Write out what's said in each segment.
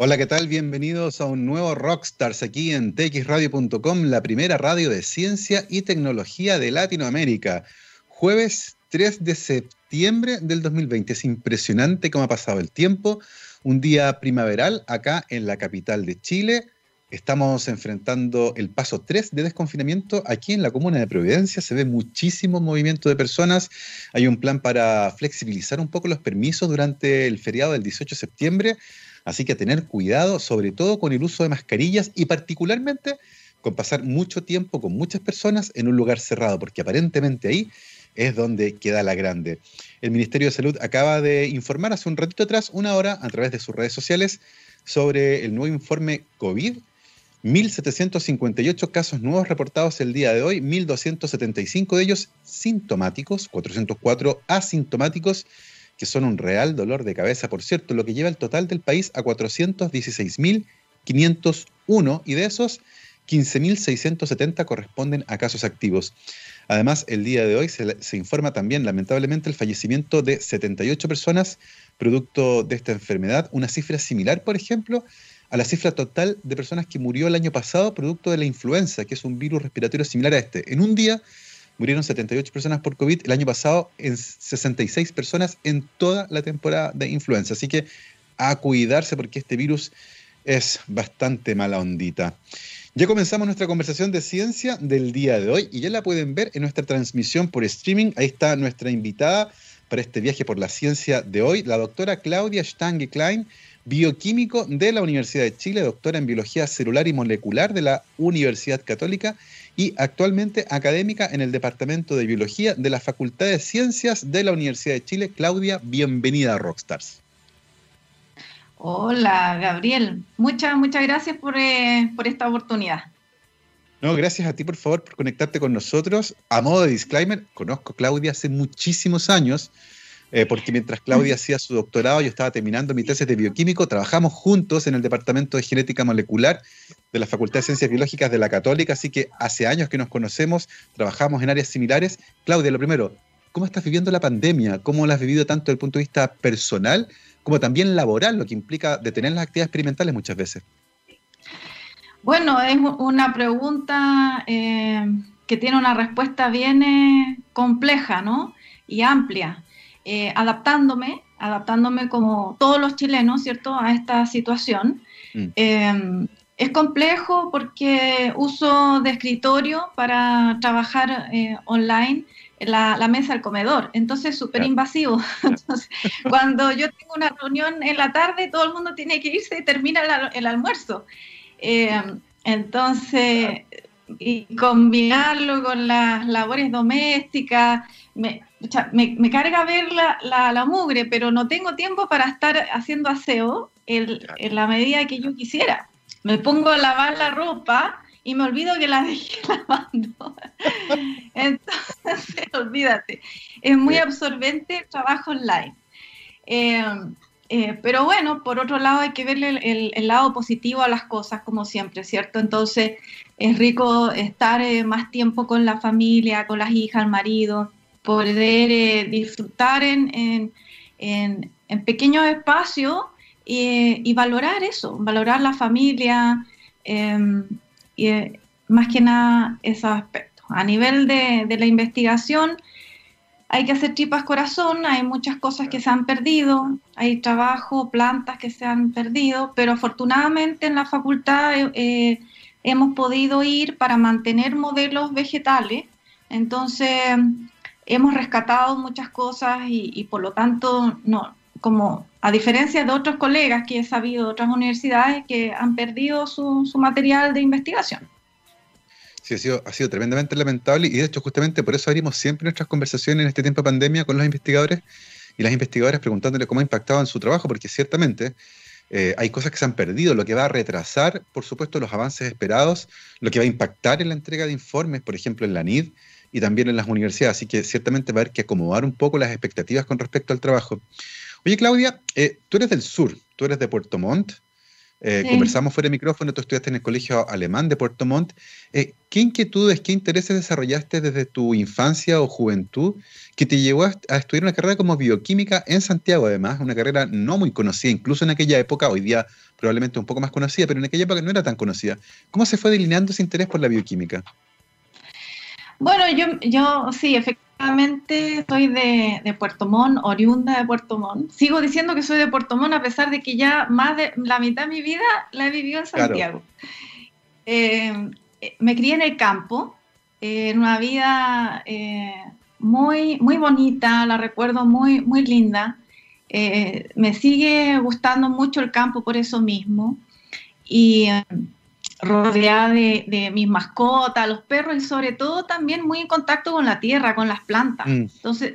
Hola, ¿qué tal? Bienvenidos a un nuevo Rockstars aquí en txradio.com, la primera radio de ciencia y tecnología de Latinoamérica. Jueves 3 de septiembre del 2020. Es impresionante cómo ha pasado el tiempo. Un día primaveral acá en la capital de Chile. Estamos enfrentando el paso 3 de desconfinamiento aquí en la comuna de Providencia. Se ve muchísimo movimiento de personas. Hay un plan para flexibilizar un poco los permisos durante el feriado del 18 de septiembre Así que tener cuidado, sobre todo con el uso de mascarillas y particularmente con pasar mucho tiempo con muchas personas en un lugar cerrado, porque aparentemente ahí es donde queda la grande. El Ministerio de Salud acaba de informar hace un ratito atrás, una hora, a través de sus redes sociales, sobre el nuevo informe COVID. 1.758 casos nuevos reportados el día de hoy, 1.275 de ellos sintomáticos, 404 asintomáticos que son un real dolor de cabeza, por cierto, lo que lleva el total del país a 416.501 y de esos 15.670 corresponden a casos activos. Además, el día de hoy se, se, informa también, lamentablemente, el fallecimiento de 78 personas producto de esta enfermedad, una cifra similar, por ejemplo, a la cifra total de personas que murió el año pasado producto de la influenza, que es un virus respiratorio similar a este. En un día murieron 78 personas por COVID, el año pasado en 66 personas en toda la temporada de influenza. Así que a cuidarse porque este virus es bastante mala ondita. Ya comenzamos nuestra conversación de ciencia del día de hoy y ya la pueden ver en nuestra transmisión por streaming. Ahí está nuestra invitada para este viaje por la ciencia de hoy, la doctora Claudia Stange Klein, bioquímico de la Universidad de Chile, doctora en biología celular y molecular de la Universidad Católica y actualmente académica en el Departamento de Biología de la Facultad de Ciencias de la Universidad de Chile. Claudia, bienvenida a Rockstars. Hola, Gabriel. Muchas, muchas gracias por, eh, por esta oportunidad. No, gracias a ti, por favor, por conectarte con nosotros. A modo de disclaimer, conozco a Claudia hace muchísimos años. Eh, porque mientras Claudia hacía su doctorado, yo estaba terminando mi tesis de bioquímico, trabajamos juntos en el Departamento de Genética Molecular de la Facultad de Ciencias Biológicas de la Católica, así que hace años que nos conocemos, trabajamos en áreas similares. Claudia, lo primero, ¿cómo estás viviendo la pandemia? ¿Cómo la has vivido tanto desde el punto de vista personal como también laboral, lo que implica detener las actividades experimentales muchas veces? Bueno, es una pregunta eh, que tiene una respuesta bien eh, compleja, ¿no? Y amplia. Eh, adaptándome, adaptándome como todos los chilenos, ¿cierto?, a esta situación. Mm. Em, es complejo porque uso de escritorio para trabajar eh, online la, la, mesa del comedor, entonces súper invasivo. cuando yo tengo una reunión en la tarde, todo el mundo tiene que irse y termina el, almuerzo. Em, entonces, y combinarlo con las labores domésticas, me, me, carga ver la, la, mugre, pero no tengo tiempo para estar haciendo aseo en la medida que yo quisiera. Me pongo a lavar la ropa y me olvido que la dejé lavando. Entonces, olvídate. Es muy absorbente el trabajo online. Eh, eh, pero bueno, por otro lado hay que verle el, lado positivo a las cosas, como siempre, ¿cierto? Entonces es rico estar eh, más tiempo con la familia, con las hijas, el marido, poder eh, disfrutar en, pequeños espacios y, valorar eso, valorar la familia em, y eh, más que nada esos aspectos. A nivel de, la investigación, hay que hacer tripas corazón, hay muchas cosas que se han perdido, hay trabajo, plantas que se han perdido, pero afortunadamente en la facultad eh, hemos podido ir para mantener modelos vegetales. Entonces, hemos rescatado muchas cosas y, por lo tanto, no, como a diferencia de otros colegas que he sabido de otras universidades que han perdido su, material de investigación. Sí, ha sido, ha sido tremendamente lamentable y de hecho justamente por eso abrimos siempre nuestras conversaciones en este tiempo de pandemia con los investigadores y las investigadoras preguntándole cómo ha impactado en su trabajo, porque ciertamente eh, hay cosas que se han perdido, lo que va a retrasar, por supuesto, los avances esperados, lo que va a impactar en la entrega de informes, por ejemplo, en la NID, y también en las universidades. Así que ciertamente va a haber que acomodar un poco las expectativas con respecto al trabajo. Oye, Claudia, eh, tú eres del sur, tú eres de Puerto Montt. Eh, conversamos fuera de micrófono, tú estudiaste en el colegio alemán de Puerto Montt. Eh, ¿Qué inquietudes, qué intereses desarrollaste desde tu infancia o juventud que te llevó a, estudiar una carrera como bioquímica en Santiago, además? Una carrera no muy conocida, incluso en aquella época, hoy día probablemente un poco más conocida, pero en aquella época no era tan conocida. ¿Cómo se fue delineando ese interés por la bioquímica? Bueno, yo, yo sí, efectivamente soy de, Puerto Montt, oriunda de Puerto Montt. Sigo diciendo que soy de Puerto Montt a pesar de que ya más de la mitad de mi vida la he vivido en Santiago. Eh, me crié en el campo, en una vida eh, muy, muy bonita, la recuerdo muy, muy linda. Eh, me sigue gustando mucho el campo por eso mismo. Y rodeada de, mis mascotas, los perros y sobre todo también muy en contacto con la tierra, con las plantas. Mm. Entonces,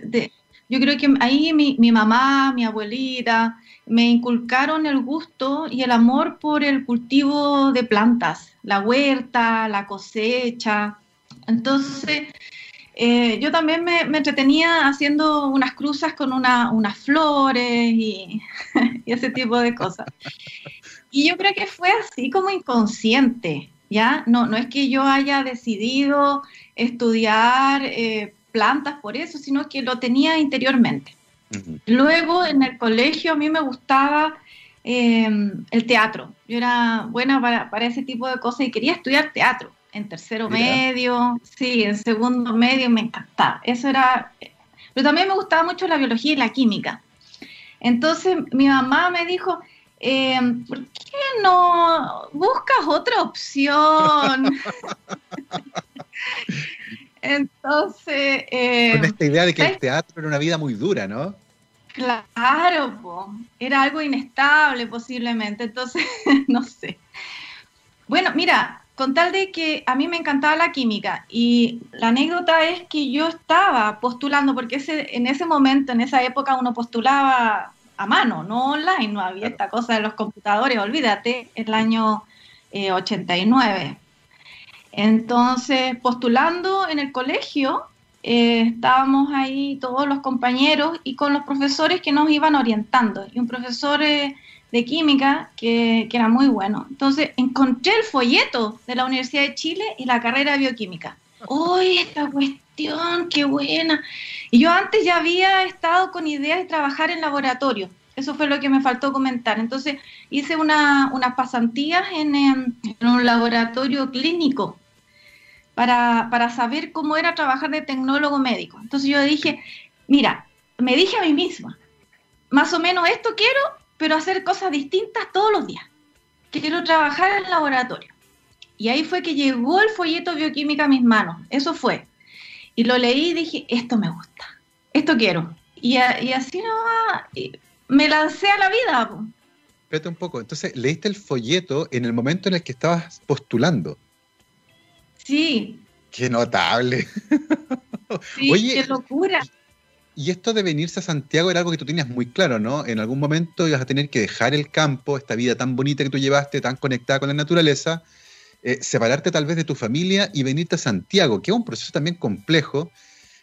yo creo que ahí mi, mamá, mi abuelita, me inculcaron el gusto y el amor por el cultivo de plantas, la huerta, la cosecha. Entonces, eh, yo también me, entretenía haciendo unas cruzas con unas flores y, y, ese tipo de cosas. Y yo creo que fue así como inconsciente, ¿ya? No, no es que yo haya decidido estudiar eh, plantas por eso, sino que lo tenía interiormente. Luego en el colegio a mí me gustaba em, el teatro. Yo era buena para, ese tipo de cosas y quería estudiar teatro en tercero medio, sí, en segundo medio me encantaba. Eso era... Pero también me gustaba mucho la biología y la química. Entonces mi mamá me dijo, eh, ¿por qué no buscas otra opción? Entonces... Eh, Con esta idea de que el teatro era una vida muy dura, ¿no? Claro, era algo inestable posiblemente, entonces, no sé. Bueno, mira, con tal de que a mí me encantaba la química y la anécdota es que yo estaba postulando, porque ese, en ese momento, en esa época, uno postulaba a mano, no online, no había esta cosa de los computadores, olvídate, el año 89. Eh, Entonces, postulando en el colegio, eh, estábamos ahí todos los compañeros y con los profesores que nos iban orientando. Y un profesor eh, de química que, que, era muy bueno. Entonces, encontré el folleto de la Universidad de Chile y la carrera de bioquímica. ¡Uy, esta cuestión, qué buena! Y yo antes ya había estado con ideas de trabajar en laboratorio. Eso fue lo que me faltó comentar. Entonces hice una, unas pasantías en, en, un laboratorio clínico para, para, saber cómo era trabajar de tecnólogo médico. Entonces yo dije, mira, me dije a mí misma, más o menos esto quiero, pero hacer cosas distintas todos los días. Quiero trabajar en laboratorio. Y ahí fue que llegó el folleto bioquímica a mis manos. Eso fue. Y lo leí y dije, esto me gusta, esto quiero. Y, y así no me lancé a la vida. Espérate un poco, entonces leíste el folleto en el momento en el que estabas postulando. Sí. Qué notable. Sí, qué locura. Y esto de venirse a Santiago era algo que tú tenías muy claro, ¿no? En algún momento ibas a tener que dejar el campo, esta vida tan bonita que tú llevaste, tan conectada con la naturaleza, eh, separarte tal vez de tu familia y venirte a Santiago, que es un proceso también complejo.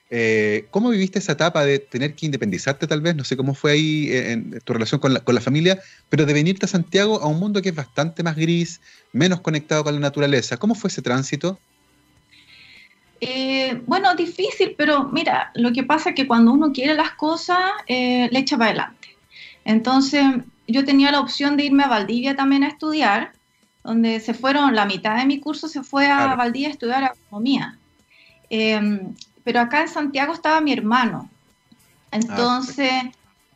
Eh, ¿Cómo viviste esa etapa de tener que independizarte tal vez? No sé cómo fue ahí eh, tu relación con la, familia, pero de venirte a Santiago a un mundo que es bastante más gris, menos conectado con la naturaleza. ¿Cómo fue ese tránsito? bueno, difícil, pero mira, lo que pasa es que cuando uno quiere las cosas, le echa para adelante. Entonces, yo tenía la opción de irme a Valdivia también a estudiar, donde se fueron, la mitad de mi curso se fue a Valdivia a estudiar agronomía. Em, pero acá en Santiago estaba mi hermano. Entonces,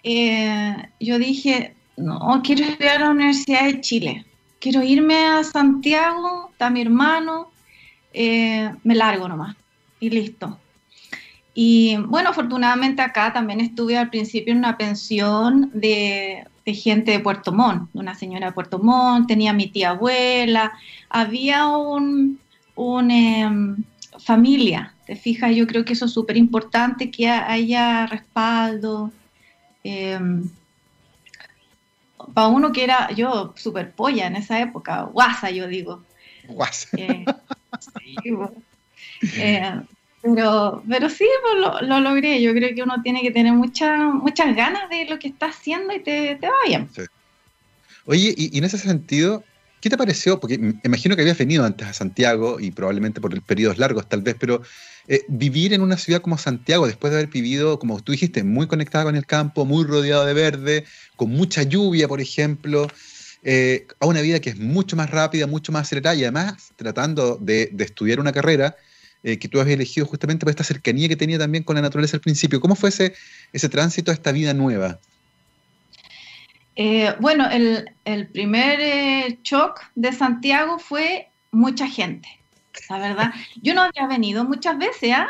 eh, yo dije, no, quiero estudiar a la Universidad de Chile. Quiero irme a Santiago, está mi hermano, eh, me largo nomás y listo. Y bueno, afortunadamente acá también estuve al principio en una pensión de de gente de Puerto Montt, una señora de Puerto Montt, tenía mi tía abuela, había un, em, familia, te fijas, yo creo que eso es súper importante, que haya respaldo. Em, para uno que era yo súper polla en esa época, guasa yo digo. Guasa. Eh, eh, pero, pero sí, pues lo, logré. Yo creo que uno tiene que tener muchas muchas ganas de lo que está haciendo y te, va bien. Oye, y, en ese sentido, ¿qué te pareció? Porque imagino que habías venido antes a Santiago y probablemente por periodos largos tal vez, pero eh, vivir en una ciudad como Santiago, después de haber vivido, como tú dijiste, muy conectada con el campo, muy rodeado de verde, con mucha lluvia, por ejemplo, eh, a una vida que es mucho más rápida, mucho más acelerada y además tratando de, estudiar una carrera eh, que tú has elegido justamente por esta cercanía que tenía también con la naturaleza al principio. ¿Cómo fue ese, ese tránsito a esta vida nueva? Eh, bueno, el, primer shock de Santiago fue mucha gente, la verdad. Yo no había venido muchas veces, ¿ah?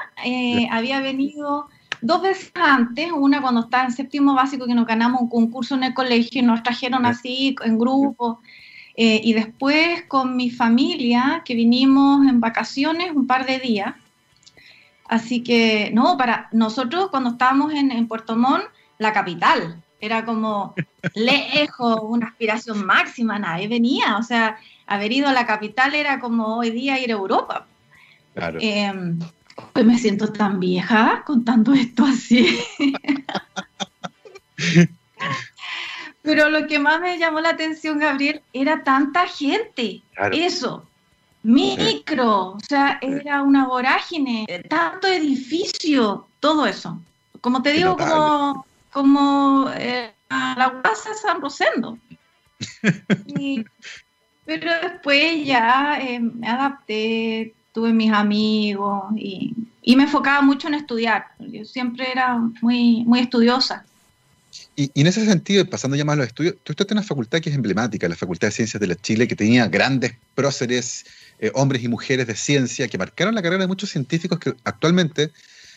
había venido dos veces antes, una cuando estaba en séptimo básico que nos ganamos un concurso en el colegio y nos trajeron así en grupo. Eh, y después con mi familia, que vinimos en vacaciones un par de días. Así que, no, para nosotros cuando estábamos en, en Puerto Montt, la capital, era como lejos, una aspiración máxima, nadie venía. O sea, haber ido a la capital era como hoy día ir a Europa. Claro. Em, pues me siento tan vieja contando esto así. Pero lo que más me llamó la atención, Gabriel, era tanta gente. Eso. Micro, o sea, era una vorágine, tanto edificio, todo eso. Como te digo, como, como eh, la plaza San Rosendo. pero después ya eh, me adapté, tuve mis amigos y, me enfocaba mucho en estudiar. Yo siempre era muy, muy estudiosa. Y, en ese sentido, pasando ya más a los estudios, tú estás en una facultad que es emblemática, la Facultad de Ciencias de la Chile, que tenía grandes próceres, eh, hombres y mujeres de ciencia, que marcaron la carrera de muchos científicos que actualmente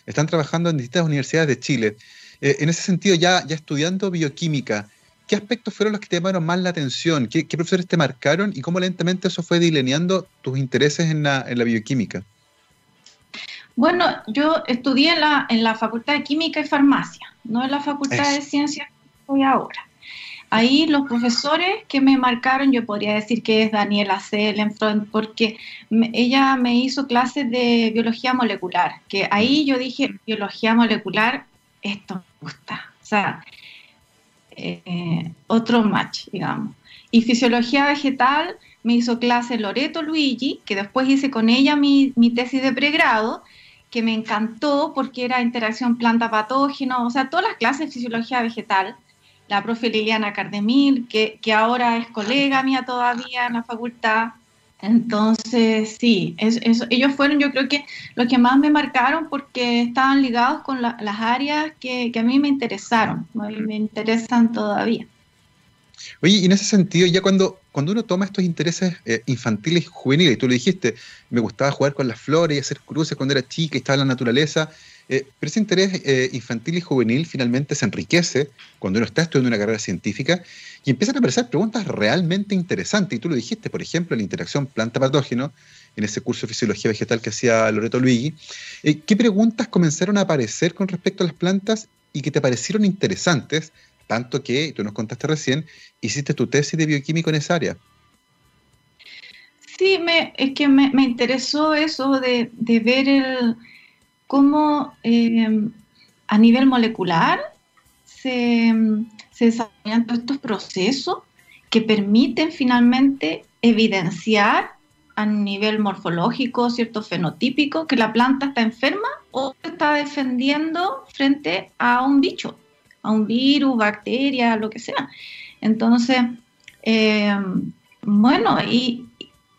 están trabajando en distintas universidades de Chile. Eh, en ese sentido, ya, estudiando bioquímica, ¿qué aspectos fueron los que te llamaron más la atención? ¿Qué, profesores te marcaron y cómo lentamente eso fue delineando tus intereses en la, bioquímica? Bueno, yo estudié en la, en la Facultad de Química y Farmacia, no en la Facultad de Ciencias que ahora. Ahí los profesores que me marcaron, yo podría decir que es Daniela Selenfront, porque ella me hizo clases de biología molecular, que ahí yo dije, biología molecular, esto me gusta. O sea, eh, otro match, digamos. Y fisiología vegetal me hizo clase Loreto Luigi, que después hice con ella mi, tesis de pregrado, que me encantó porque era interacción planta-patógeno, o sea, todas las clases de fisiología vegetal. La profe Liliana Cardemil, que, que ahora es colega mía todavía en la facultad, entonces, sí, ellos fueron yo creo que los que más me marcaron porque estaban ligados con las áreas que, a mí me interesaron, me interesan todavía. Oye, y en ese sentido, ya cuando, cuando uno toma estos intereses eh, infantiles y juveniles, tú lo dijiste, me gustaba jugar con las flores y hacer cruces cuando era chica y estaba en la naturaleza, eh, pero ese interés eh, infantil y juvenil finalmente se enriquece cuando uno está estudiando una carrera científica y empiezan a aparecer preguntas realmente interesantes. Y tú lo dijiste, por ejemplo, la interacción planta-patógeno, en ese curso de fisiología vegetal que hacía Loreto Luigi. Eh, ¿Qué preguntas comenzaron a aparecer con respecto a las plantas y que te parecieron interesantes, tanto que, tú nos contaste recién, hiciste tu tesis de bioquímico en esa área? Sí, me, es que me, interesó eso de, ver el cómo eh, a nivel molecular se, desarrollan todos estos procesos que permiten finalmente evidenciar a nivel morfológico, cierto fenotípico, que la planta está enferma o está defendiendo frente a un bicho, a un virus, bacteria, lo que sea. Entonces, eh, bueno, y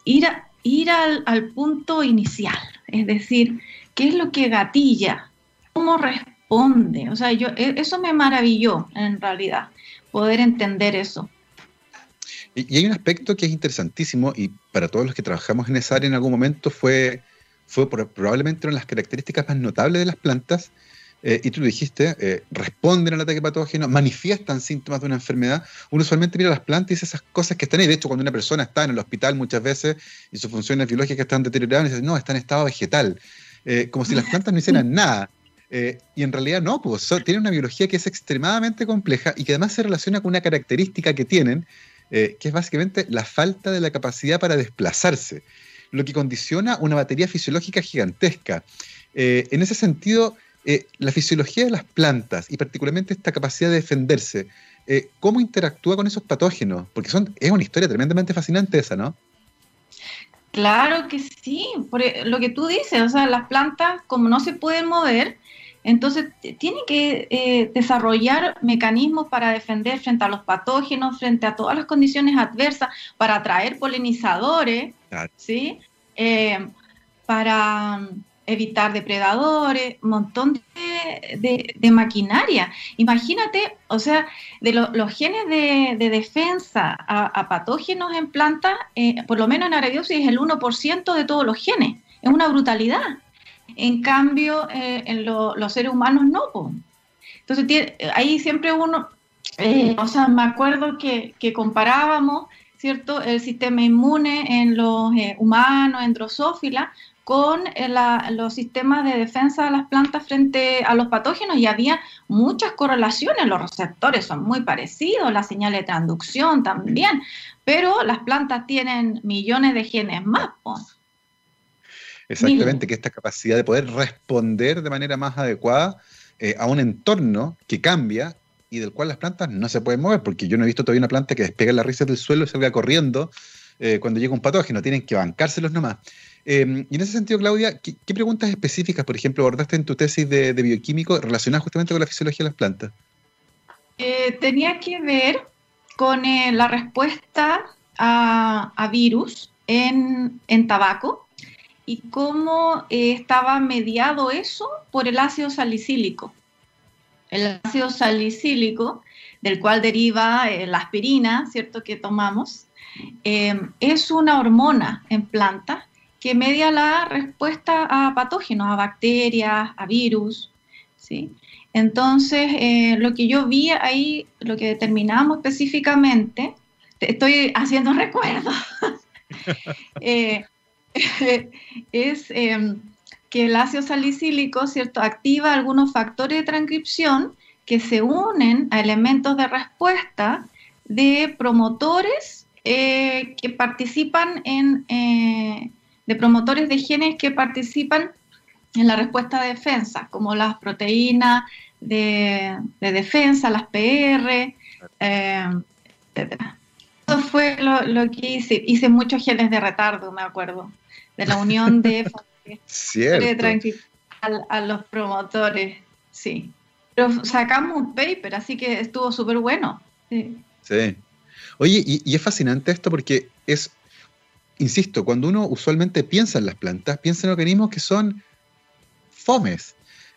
ir, ir al, al punto inicial, es decir, ¿Qué es lo que gatilla? ¿Cómo responde? O sea, yo, e, eso me maravilló en realidad, poder entender eso. Y, hay un aspecto que es interesantísimo y para todos los que trabajamos en esa área en algún momento fue, fue probablemente una de las características más notables de las plantas, eh, y tú lo dijiste, eh, responden al ataque patógeno, manifiestan síntomas de una enfermedad. Uno usualmente mira las plantas y dice esas cosas que están ahí. De hecho, cuando una persona está en el hospital muchas veces y sus funciones biológicas están deterioradas, dice, no, está en estado vegetal. Eh, como si las plantas no hicieran nada. Eh, y en realidad no, pues tienen una biología que es extremadamente compleja y que además se relaciona con una característica que tienen, eh, que es básicamente la falta de la capacidad para desplazarse, lo que condiciona una batería fisiológica gigantesca. en ese sentido, la fisiología de las plantas y particularmente esta capacidad de defenderse, eh, cómo interactúa con esos patógenos, porque son, es una historia tremendamente fascinante esa, ¿no? Claro que sí, por e, lo que tú dices, o sea, las plantas como no se pueden mover, entonces tienen que eh, desarrollar mecanismos para defender frente a los patógenos, frente a todas las condiciones adversas, para atraer polinizadores, ¿sí? Eh, para evitar depredadores, un montón de, maquinaria. Imagínate, o sea, de los genes de, defensa a, patógenos en plantas, eh, por lo menos en Arabiosis es el 1% de todos los genes. Es una brutalidad. En cambio, eh, en los seres humanos no. Entonces, ahí siempre uno, eh, o sea, me acuerdo que, comparábamos ¿cierto? El sistema inmune en los humanos, en drosófila, con eh, los sistemas de defensa de las plantas frente a los patógenos y había muchas correlaciones, los receptores son muy parecidos, la señal de transducción también, pero las plantas tienen millones de genes más. Exactamente, que esta capacidad de poder responder de manera más adecuada eh, a un entorno que cambia y del cual las plantas no se pueden mover, porque yo no he visto todavía una planta que despegue las raíces del suelo y salga corriendo eh, cuando llega un patógeno, tienen que bancárselos nomás. Em, y en ese sentido, Claudia, ¿qué, preguntas específicas, por ejemplo, abordaste en tu tesis de, bioquímico relacionadas justamente con la fisiología de las plantas? Eh, tenía que ver con eh, la respuesta a, virus en, tabaco y cómo eh, estaba mediado eso por el ácido salicílico. El ácido salicílico, del cual deriva la aspirina, ¿cierto?, que tomamos, es una hormona en plantas que media la respuesta a patógenos, a bacterias, a virus, ¿sí? Entonces, eh, lo que yo vi ahí, lo que determinamos específicamente, estoy haciendo recuerdo, eh, es em, que el ácido salicílico, ¿cierto?, activa algunos factores de transcripción que se unen a elementos de respuesta de promotores eh, que participan en, de promotores de genes que participan en la respuesta de defensa, como las proteínas de, defensa, las PR, eh, etc. Eso fue lo, que hice. Hice muchos genes de retardo, me acuerdo, de la unión de, de a, los promotores, sí. Pero sacamos un paper, así que estuvo súper bueno. Sí. Oye, y, es fascinante esto porque es insisto, cuando uno usualmente piensa en las plantas, piensa en organismos que son fomes,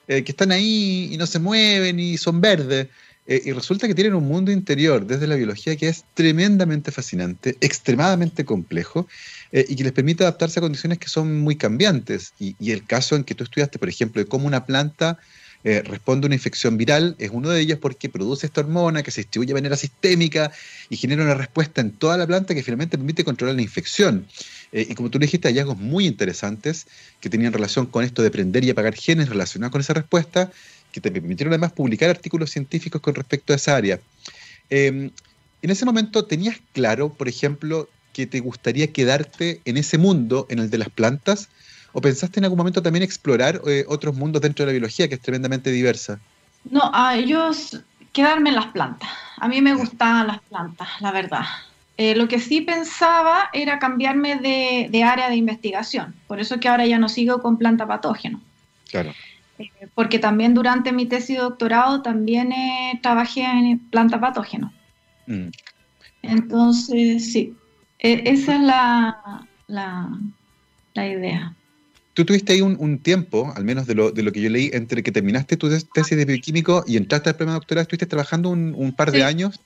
eh, que están ahí y no se mueven y son verdes. Eh, y resulta que tienen un mundo interior desde la biología que es tremendamente fascinante, extremadamente complejo eh, y que les permite adaptarse a condiciones que son muy cambiantes. Y, y, el caso en que tú estudiaste, por ejemplo, de cómo una planta eh, responde a una infección viral, es uno de ellos porque produce esta hormona que se distribuye de manera sistémica y genera una respuesta en toda la planta que finalmente permite controlar la infección. Eh, y como tú dijiste, hallazgos muy interesantes que tenían relación con esto de prender y apagar genes relacionados con esa respuesta, que te permitieron además publicar artículos científicos con respecto a esa área. Em, en ese momento, ¿tenías claro, por ejemplo, que te gustaría quedarte en ese mundo, en el de las plantas? ¿O pensaste en algún momento también explorar eh, otros mundos dentro de la biología, que es tremendamente diversa? No, a ellos quedarme en las plantas. A mí me gustaban las plantas, la verdad. Eh, lo que sí pensaba era cambiarme de, área de investigación. Por eso que ahora ya no sigo con planta patógeno. Claro. Eh, porque también durante mi tesis de doctorado también trabajé en planta patógeno. Mm. Entonces, sí, e, esa es la, la idea tú tuviste ahí un, tiempo, al menos de lo, de lo, que yo leí, entre que terminaste tu tesis de bioquímico y entraste al premio doctoral, estuviste trabajando un, par de años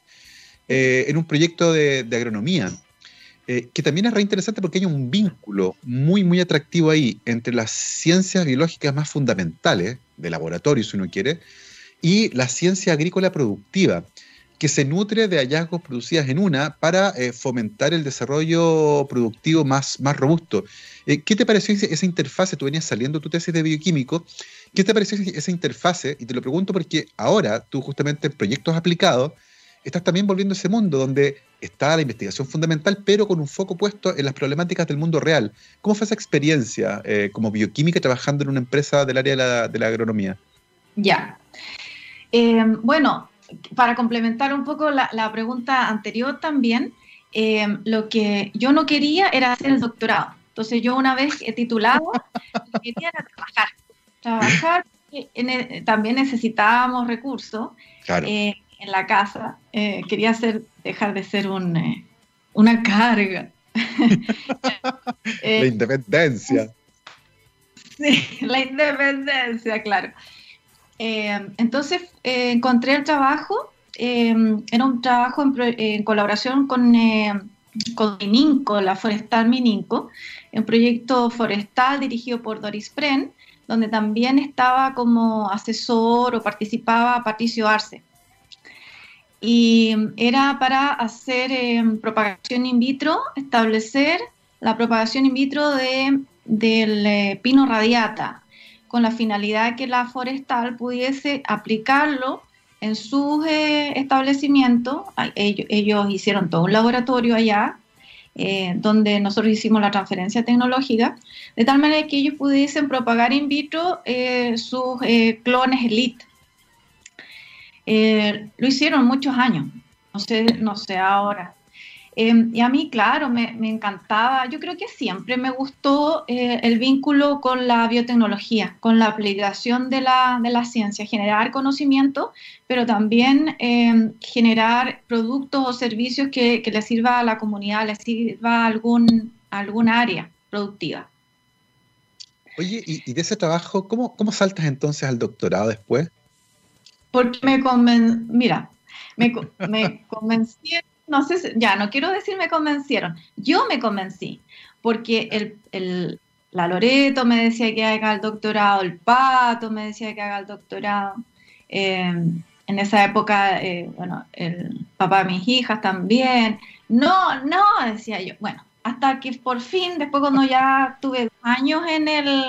eh, en un proyecto de, agronomía, eh, que también es re interesante porque hay un vínculo muy, muy atractivo ahí entre las ciencias biológicas más fundamentales, de laboratorio si uno quiere, y la ciencia agrícola productiva que se nutre de hallazgos producidos en una para eh, fomentar el desarrollo productivo más, más robusto. Eh, ¿Qué te pareció esa interfase? Tú venías saliendo tu tesis de bioquímico. ¿Qué te pareció esa interfase? Y te lo pregunto porque ahora tú justamente en proyectos aplicados estás también volviendo a ese mundo donde está la investigación fundamental, pero con un foco puesto en las problemáticas del mundo real. ¿Cómo fue esa experiencia eh, como bioquímica trabajando en una empresa del área de la, agronomía? Ya. bueno, para complementar un poco la, pregunta anterior también, eh, lo que yo no quería era hacer el doctorado. Entonces yo una vez he titulado, quería trabajar. Trabajar, también necesitábamos recursos eh, en la casa. Eh, quería hacer, dejar de ser un, una carga. la independencia. Sí, la independencia, claro. Eh, entonces eh, encontré el trabajo, eh, era un trabajo en, colaboración con, con Mininco, la Forestal Mininco, un proyecto forestal dirigido por Doris Pren, donde también estaba como asesor o participaba Patricio Arce. Y era para hacer propagación in vitro, establecer la propagación in vitro de, del pino radiata, con la finalidad que la forestal pudiese aplicarlo en sus eh, establecimientos. Ellos, hicieron todo un laboratorio allá, eh, donde nosotros hicimos la transferencia tecnológica, de tal manera que ellos pudiesen propagar in vitro eh, sus clones elite. lo hicieron muchos años, no sé, no sé ahora. Em, y a mí, claro, me, encantaba, yo creo que siempre me gustó eh, el vínculo con la biotecnología, con la aplicación de la, de la ciencia, generar conocimiento, pero también em, generar productos o servicios que, que, le sirva a la comunidad, le sirva a algún, algún área productiva. Oye, y, de ese trabajo, ¿cómo, ¿cómo saltas entonces al doctorado después? Porque me conven... mira, me, me convencí no sé, ya no quiero decir me convencieron, yo me convencí, porque el, el, la Loreto me decía que haga el doctorado, el Pato me decía que haga el doctorado. Em, en esa época, eh, bueno, el papá de mis hijas también. No, no, decía yo. Bueno, hasta que por fin, después cuando ya tuve años en el,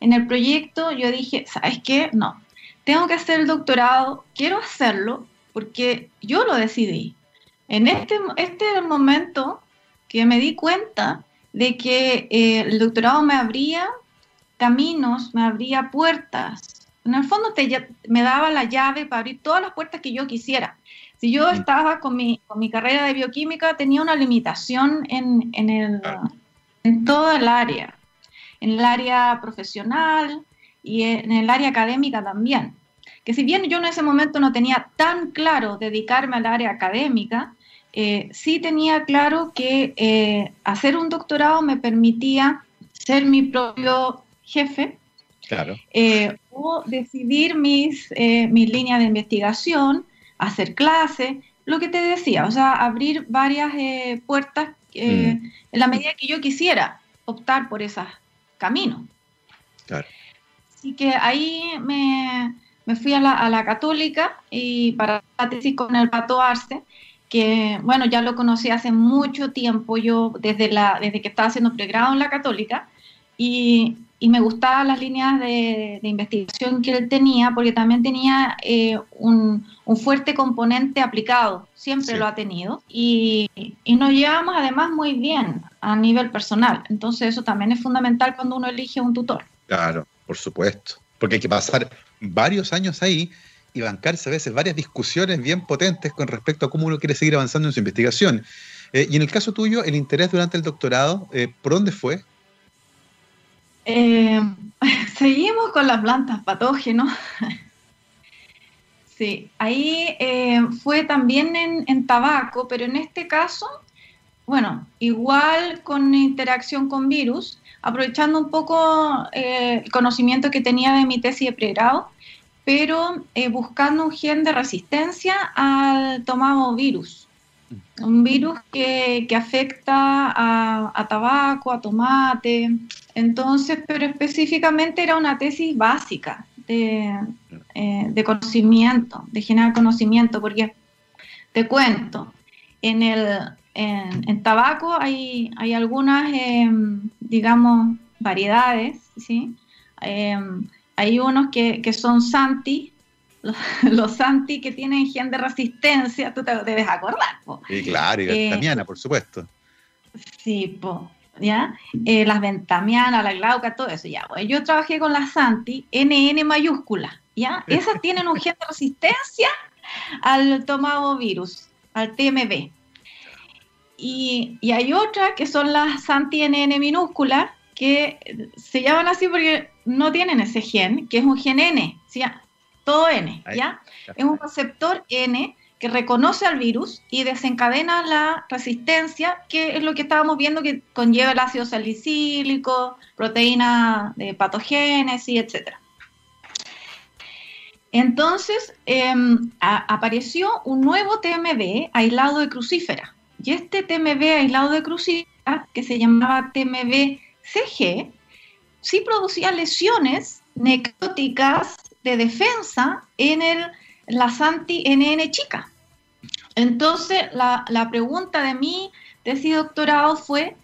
en el proyecto, yo dije, ¿sabes qué? No, tengo que hacer el doctorado, quiero hacerlo porque yo lo decidí. En este, este momento que me di cuenta de que eh, el doctorado me abría caminos, me abría puertas. En el fondo te, me daba la llave para abrir todas las puertas que yo quisiera. Si yo estaba con mi, con mi carrera de bioquímica, tenía una limitación en, en, el, en todo el área, en el área profesional y en el área académica también. Que si bien yo en ese momento no tenía tan claro dedicarme al área académica, eh, sí tenía claro que eh, hacer un doctorado me permitía ser mi propio jefe eh, o decidir mis, mis líneas de investigación, hacer clases, lo que te decía, o sea, abrir varias puertas mm. en la medida que yo quisiera optar por esos caminos. Así que ahí me, me fui a la, a la, católica y para la tesis con el Pato Arce que, bueno, ya lo conocí hace mucho tiempo, yo desde, la, desde que estaba haciendo pregrado en la católica, y, y me gustaban las líneas de, de, investigación que él tenía, porque también tenía eh, un, un, fuerte componente aplicado, siempre lo ha tenido, y, y nos llevamos además muy bien a nivel personal, entonces eso también es fundamental cuando uno elige un tutor. Claro, por supuesto, porque hay que pasar varios años ahí y bancarse a veces varias discusiones bien potentes con respecto a cómo uno quiere seguir avanzando en su investigación. Eh, y en el caso tuyo, el interés durante el doctorado, eh, ¿por dónde fue? Eh, seguimos con las plantas patógenos. sí, ahí fue también en, en, tabaco, pero en este caso, bueno, igual con interacción con virus, aprovechando un poco el conocimiento que tenía de mi tesis de pregrado, pero eh, buscando un gen de resistencia al tomado virus. Un virus que, afecta a, tabaco, a tomate. Entonces, pero específicamente era una tesis básica de, eh, conocimiento, de generar conocimiento, porque te cuento, en el en, tabaco hay, hay algunas, em, digamos, variedades, ¿sí? Hay unos que, que son Santi, los, Santi que tienen gen de resistencia, tú te debes acordar. Sí, claro, y Ventamiana, eh, por supuesto. Sí, po, ¿ya? Eh, las Ventamiana, la Glauca, todo eso, ya. Pues yo trabajé con las Santi, NN mayúscula, ¿ya? Esas tienen un gen de resistencia al tomavirus, al TMB. Y, y, hay otras que son las anti-NN minúsculas, que se llaman así porque no tienen ese gen, que es un gen N, ¿sí? todo N, ¿ya? Es un receptor N que reconoce al virus y desencadena la resistencia, que es lo que estábamos viendo que conlleva el ácido salicílico, proteína de patogénesis, etc. Entonces em, apareció un nuevo TMB aislado de crucífera. Y este TMB aislado de crucífera, que se llamaba TMB-CG, sí producía lesiones necróticas de defensa en el las anti-NN chica. Entonces, la, pregunta de mi tesis doctorado fue,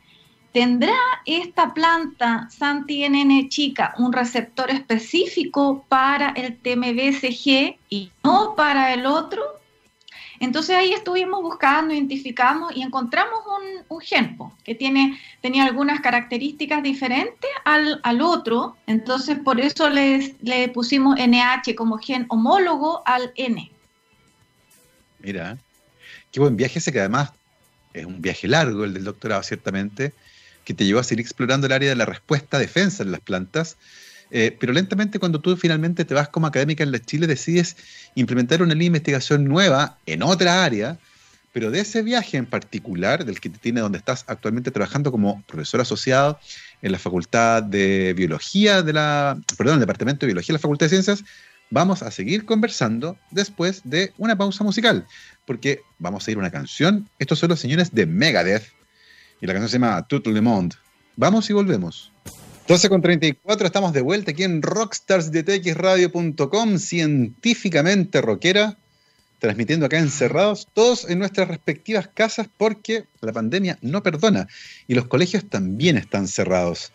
¿tendrá esta planta Santi-NN chica un receptor específico para el TMBCG y no para el otro? Entonces ahí estuvimos buscando, identificamos y encontramos un, un gen que tiene, tenía algunas características diferentes al, al otro, entonces por eso le pusimos NH como gen homólogo al N. Mira, qué buen viaje ese que además es un viaje largo el del doctorado ciertamente, que te llevó a seguir explorando el área de la respuesta defensa en las plantas eh, pero lentamente cuando tú finalmente te vas como académica en la Chile decides implementar una línea de investigación nueva en otra área, pero de ese viaje en particular, del que te tiene donde estás actualmente trabajando como profesor asociado en la Facultad de Biología de la, el Departamento de Biología de la Facultad de Ciencias, vamos a seguir conversando después de una pausa musical, porque vamos a ir a una canción. Estos son los señores de Megadeth y la canción se llama Tout le monde. Vamos y volvemos. 12 con 34, estamos de vuelta aquí en rockstarsdtxradio.com, científicamente rockera, transmitiendo acá encerrados, todos en nuestras respectivas casas porque la pandemia no perdona y los colegios también están cerrados.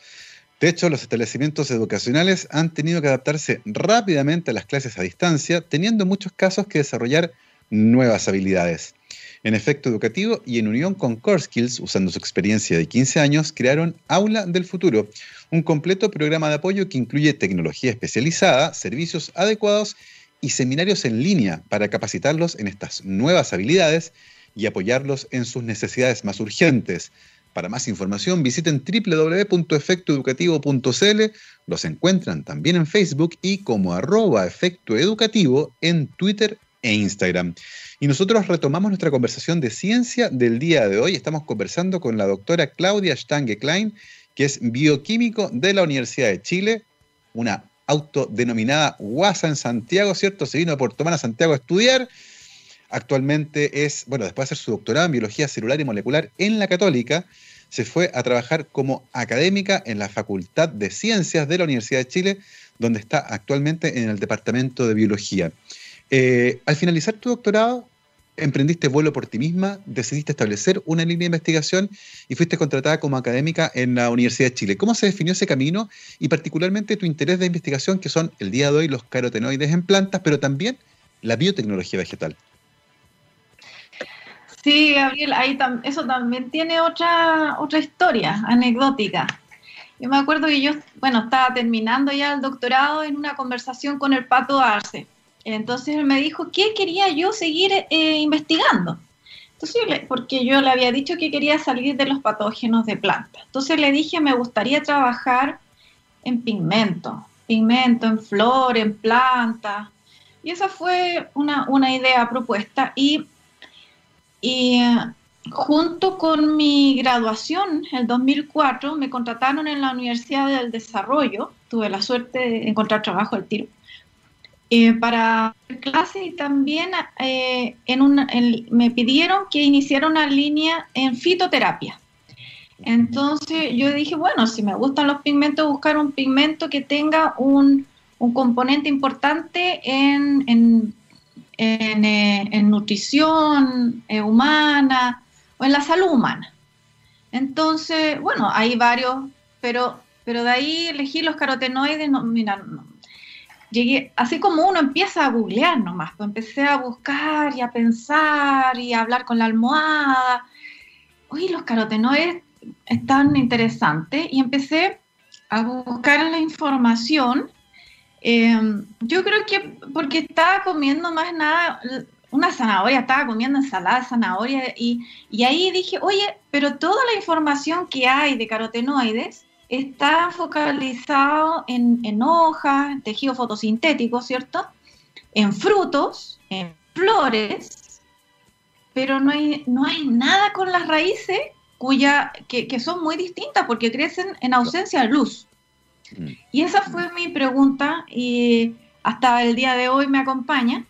De hecho, los establecimientos educacionales han tenido que adaptarse rápidamente a las clases a distancia, teniendo en muchos casos que desarrollar nuevas habilidades. En efecto educativo y en unión con Core Skills, usando su experiencia de 15 años, crearon Aula del Futuro, un completo programa de apoyo que incluye tecnología especializada, servicios adecuados y seminarios en línea para capacitarlos en estas nuevas habilidades y apoyarlos en sus necesidades más urgentes. Para más información visiten www.efectoeducativo.cl, los encuentran también en Facebook y como arroba efectoeducativo en Twitter e Instagram. Y nosotros retomamos nuestra conversación de ciencia del día de hoy. Estamos conversando con la doctora Claudia Stange Klein, que es bioquímico de la Universidad de Chile, una autodenominada guasa en Santiago, ¿cierto? Se vino de Puerto a Santiago a estudiar. Actualmente es, bueno, después de hacer su doctorado en biología celular y molecular en la Católica, se fue a trabajar como académica en la Facultad de Ciencias de la Universidad de Chile, donde está actualmente en el Departamento de Biología. Eh, al finalizar tu doctorado, emprendiste vuelo por ti misma, decidiste establecer una línea de investigación y fuiste contratada como académica en la Universidad de Chile. ¿Cómo se definió ese camino y particularmente tu interés de investigación, que son el día de hoy los carotenoides en plantas, pero también la biotecnología vegetal? Sí, Gabriel, ahí eso también tiene otra, otra historia anecdótica. Yo me acuerdo que yo, bueno, estaba terminando ya el doctorado en una conversación con el Pato Arce entonces él me dijo qué quería yo seguir eh, investigando. Entonces, porque yo le había dicho que quería salir de los patógenos de plantas. Entonces le dije, me gustaría trabajar en pigmento, pigmento en flor, en planta. Y esa fue una, idea propuesta. Y, y eh, junto con mi graduación, el 2004, me contrataron en la Universidad del Desarrollo. Tuve la suerte de encontrar trabajo al tiro eh, para clase y también eh, en me pidieron que iniciara una línea en fitoterapia. Entonces yo dije, bueno, si me gustan los pigmentos, buscar un pigmento que tenga un, componente importante en, en, eh, nutrición humana o en la salud humana. Entonces, bueno, hay varios, pero, pero de ahí elegí los carotenoides, no, mira, no, llegué, así como uno empieza a googlear nomás, pues empecé a buscar y a pensar y a hablar con la almohada. Uy, los carotenoides están interesantes y empecé a buscar la información. Em, yo creo que porque estaba comiendo más nada una zanahoria, estaba comiendo ensalada de zanahoria y, y ahí dije, oye, pero toda la información que hay de carotenoides está focalizado en, en hojas, tejido fotosintético, ¿cierto? En frutos, en flores, pero no hay, no hay nada con las raíces cuya, que, que son muy distintas porque crecen en ausencia de luz. Mm. Y esa fue mi pregunta y hasta el día de hoy me acompaña.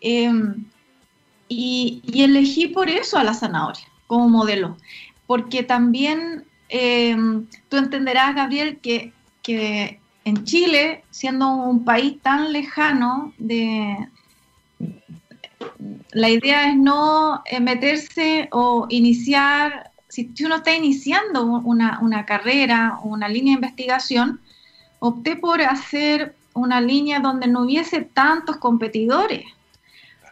Em, y, elegí por eso a la zanahoria como modelo, porque también em, tú entenderás, Gabriel, que, que, en Chile, siendo un país tan lejano, de, la idea es no eh, meterse o iniciar, si uno está iniciando una, una carrera o una línea de investigación, opté por hacer una línea donde no hubiese tantos competidores,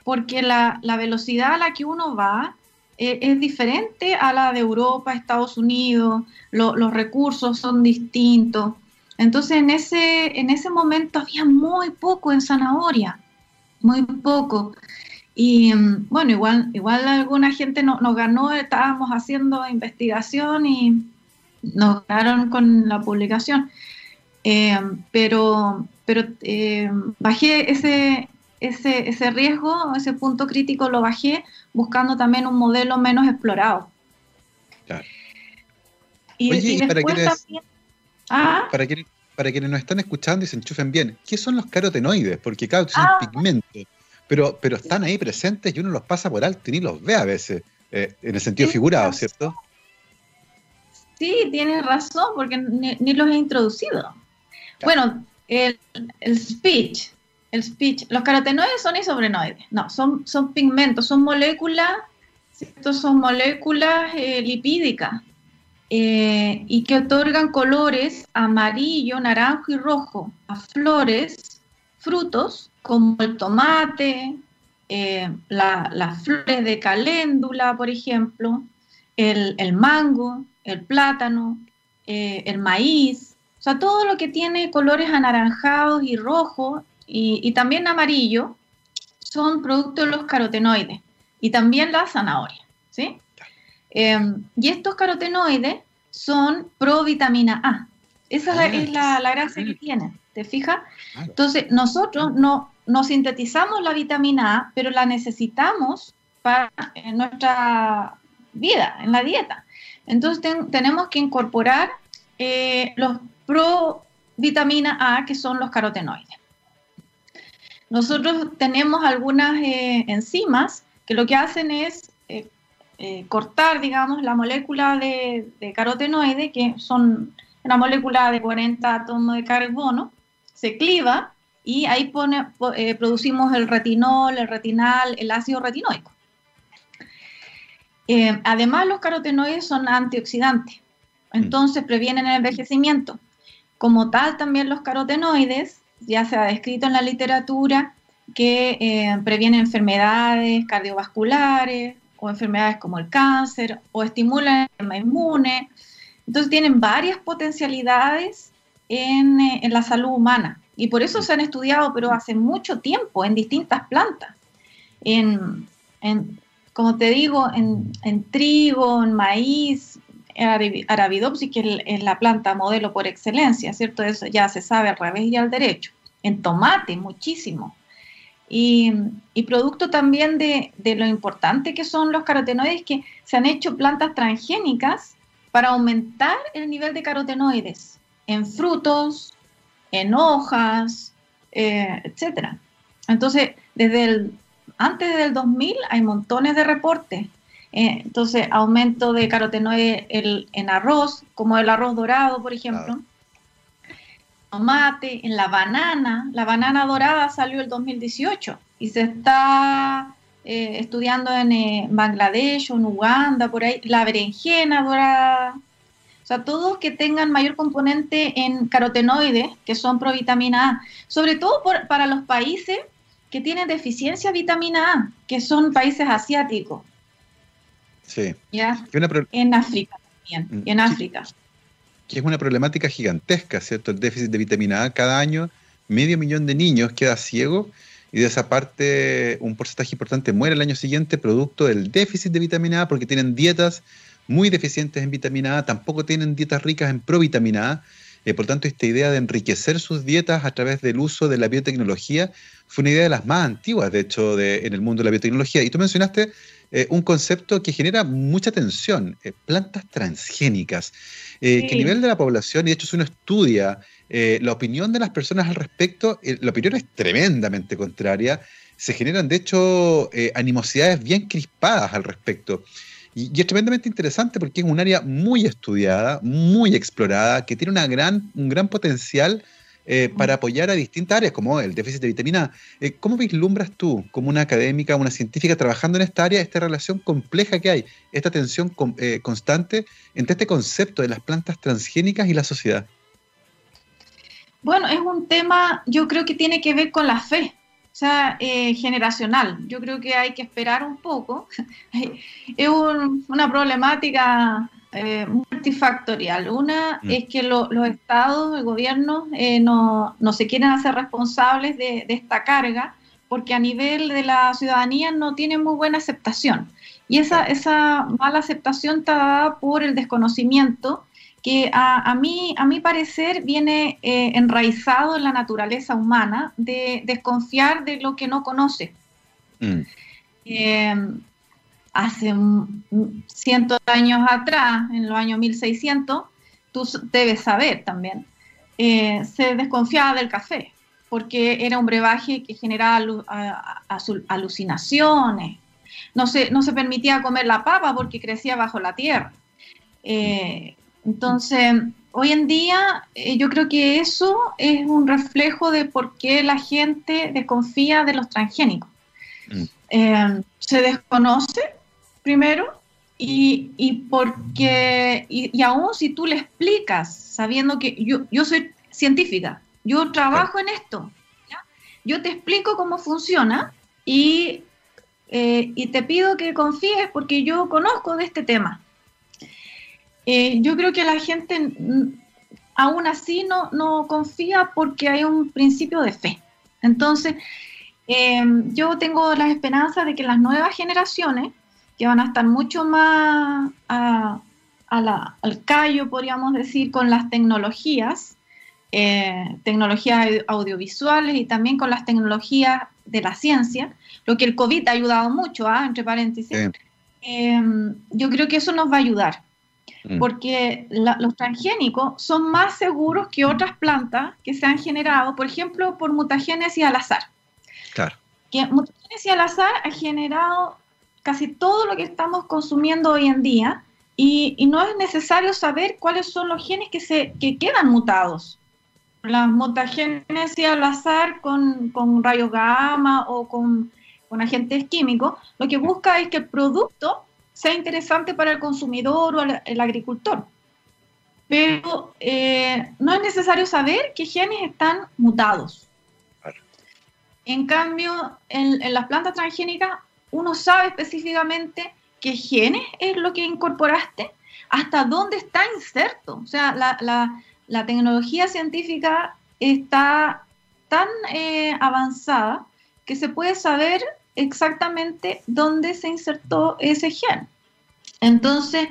porque la, velocidad a la que uno va eh, es diferente a la de Europa, Estados Unidos, los recursos son distintos. Entonces en ese, en ese momento había muy poco en zanahoria, muy poco. Y mm, bueno, igual, igual alguna gente nos ganó, estábamos haciendo investigación y nos ganaron con la publicación. Eh, pero pero eh, bajé ese, ese, ese riesgo, ese punto crítico lo bajé buscando también un modelo menos explorado. Claro. Y, Oye, para, quienes, ¿Ah? para, quienes, para quienes nos están escuchando y se enchufen bien, ¿qué son los carotenoides? Porque claro, son ah. pigmentos, pero, pero están ahí presentes y uno los pasa por alto y ni los ve a veces, eh, en el sentido figurado, ¿cierto? Sí, tienes razón, porque ni, los he introducido. Bueno, el, speech, el speech, los carotenoides son isoprenoides, no, son, son pigmentos, son moléculas, estos son moléculas eh, lipídicas eh, y que otorgan colores amarillo, naranjo y rojo a flores, frutos como el tomate, eh, las flores de caléndula, por ejemplo, el, el mango, el plátano, el maíz, o sea, todo lo que tiene colores anaranjados y rojos y, también amarillo son productos de los carotenoides y también la zanahoria, ¿sí? Em, y estos carotenoides son provitamina A. Esa es la, ah, gracia que tienen, ¿te fijas? Entonces, nosotros no, no sintetizamos la vitamina A, pero la necesitamos para nuestra vida, en la dieta. Entonces, tenemos que incorporar eh, los provitamina A, que son los carotenoides. Nosotros tenemos algunas eh, enzimas que lo que hacen es eh, eh, cortar, digamos, la molécula de, carotenoide, que son una molécula de 40 átomos de carbono, se cliva y ahí pone, producimos el retinol, el retinal, el ácido retinoico. además, los carotenoides son antioxidantes, entonces previenen el envejecimiento. Como tal, también los carotenoides, ya se ha descrito en la literatura, que eh, previenen enfermedades cardiovasculares o enfermedades como el cáncer o estimulan el sistema inmune. Entonces tienen varias potencialidades en, eh, la salud humana y por eso se han estudiado, pero hace mucho tiempo, en distintas plantas. En, como te digo, en, en trigo, en maíz, Arabidopsis, que es la planta modelo por excelencia, ¿cierto? Eso ya se sabe al revés y al derecho. En tomate, muchísimo. Y, producto también de, lo importante que son los carotenoides, que se han hecho plantas transgénicas para aumentar el nivel de carotenoides en frutos, en hojas, eh, etc. Entonces, desde antes del 2000 hay montones de reportes eh, entonces, aumento de carotenoides en arroz, como el arroz dorado, por ejemplo. Tomate, en la banana. La banana dorada salió el 2018 y se está eh, estudiando en eh, Bangladesh o en Uganda, por ahí. La berenjena dorada. O sea, todos que tengan mayor componente en carotenoides, que son provitamina A. Sobre todo para los países que tienen deficiencia de vitamina A, que son países asiáticos Sí. ¿Ya? En África también, mm. en África. Que es una problemática gigantesca, ¿cierto? El déficit de vitamina A cada año, medio millón de niños queda ciego y de esa parte un porcentaje importante muere el año siguiente producto del déficit de vitamina A porque tienen dietas muy deficientes en vitamina A, tampoco tienen dietas ricas en provitamina A. Eh, por tanto, esta idea de enriquecer sus dietas a través del uso de la biotecnología fue una idea de las más antiguas, de hecho, de, en el mundo de la biotecnología. Y tú mencionaste eh, un concepto que genera mucha tensión, eh, plantas transgénicas, que a nivel de la población, y de hecho si uno estudia la opinión de las personas al respecto, la opinión es tremendamente contraria, se generan de hecho animosidades bien crispadas al respecto. Y, es tremendamente interesante porque es un área muy estudiada, muy explorada, que tiene una gran, un gran potencial eh, para apoyar a distintas áreas, como el déficit de vitamina A. Eh, ¿Cómo vislumbras tú, como una académica, una científica trabajando en esta área, esta relación compleja que hay, esta tensión eh, constante entre este concepto de las plantas transgénicas y la sociedad? Bueno, es un tema, yo creo que tiene que ver con la fe sea, eh, generacional. Yo creo que hay que esperar un poco. es una problemática eh, multifactorial. Una mm. es que los estados, el gobierno, eh, no, se quieren hacer responsables de, esta carga porque a nivel de la ciudadanía no tienen muy buena aceptación. Y esa, esa mala aceptación está dada por el desconocimiento que a, mí, a mi parecer viene eh, enraizado en la naturaleza humana de desconfiar de lo que no conoce. Mm. Eh, hace cientos de años atrás, en los años 1600, tú debes saber también, eh, se desconfiaba del café, porque era un brebaje que generaba alucinaciones. No se, no se permitía comer la papa porque crecía bajo la tierra. Entonces, hoy en día eh, yo creo que eso es un reflejo de por qué la gente desconfía de los transgénicos. Mm. Eh, se desconoce primero y, y porque, y, aún si tú le explicas, sabiendo que yo, yo soy científica, yo trabajo en esto, yo te explico cómo funciona y, eh, y te pido que confíes porque yo conozco de este tema. Eh, yo creo que la gente aún así no, no, confía porque hay un principio de fe. Entonces, eh, yo tengo la esperanza de que las nuevas generaciones, que van a estar mucho más al callo, podríamos decir, con las tecnologías, eh, tecnologías audiovisuales y también con las tecnologías de la ciencia, lo que el COVID ha ayudado mucho, ¿ah? entre paréntesis, yo creo que eso nos va a ayudar. Mm. porque los transgénicos son más seguros que otras plantas que se han generado, por ejemplo, por mutagénesis al azar. Claro. Que mutagénesis al azar ha generado casi todo lo que estamos consumiendo hoy en día y, no es necesario saber cuáles son los genes que, se, que quedan mutados. La mutagénesis al azar con, con rayos gamma o con, con agentes químicos, lo que busca es que el producto sea interesante para el consumidor o el, agricultor. Pero eh, no es necesario saber qué genes están mutados. En cambio, en, las plantas transgénicas, uno sabe específicamente qué genes es lo que incorporaste, hasta dónde está inserto. O sea, la, tecnología científica está tan eh, avanzada que se puede saber exactamente dónde se insertó ese gen. Entonces,